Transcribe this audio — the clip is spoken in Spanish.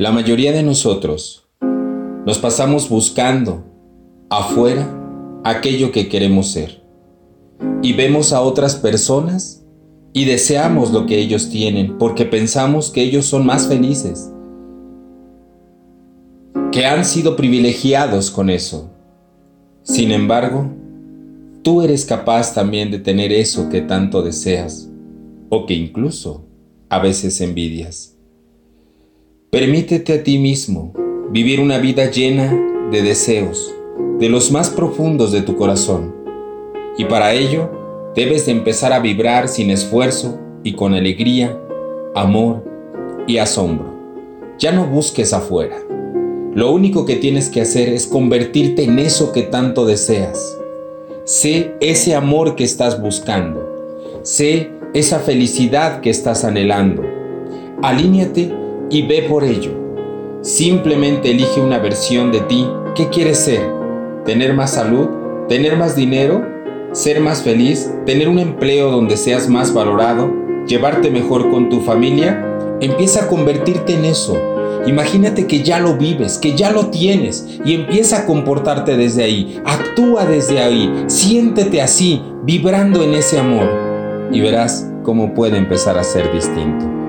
La mayoría de nosotros nos pasamos buscando afuera aquello que queremos ser. Y vemos a otras personas y deseamos lo que ellos tienen porque pensamos que ellos son más felices, que han sido privilegiados con eso. Sin embargo, tú eres capaz también de tener eso que tanto deseas o que incluso a veces envidias. Permítete a ti mismo vivir una vida llena de deseos, de los más profundos de tu corazón. Y para ello debes de empezar a vibrar sin esfuerzo y con alegría, amor y asombro. Ya no busques afuera. Lo único que tienes que hacer es convertirte en eso que tanto deseas. Sé ese amor que estás buscando. Sé esa felicidad que estás anhelando. Alíñate y ve por ello. Simplemente elige una versión de ti. ¿Qué quieres ser? ¿Tener más salud? ¿Tener más dinero? ¿Ser más feliz? ¿Tener un empleo donde seas más valorado? ¿Llevarte mejor con tu familia? Empieza a convertirte en eso. Imagínate que ya lo vives, que ya lo tienes y empieza a comportarte desde ahí. Actúa desde ahí. Siéntete así, vibrando en ese amor. Y verás cómo puede empezar a ser distinto.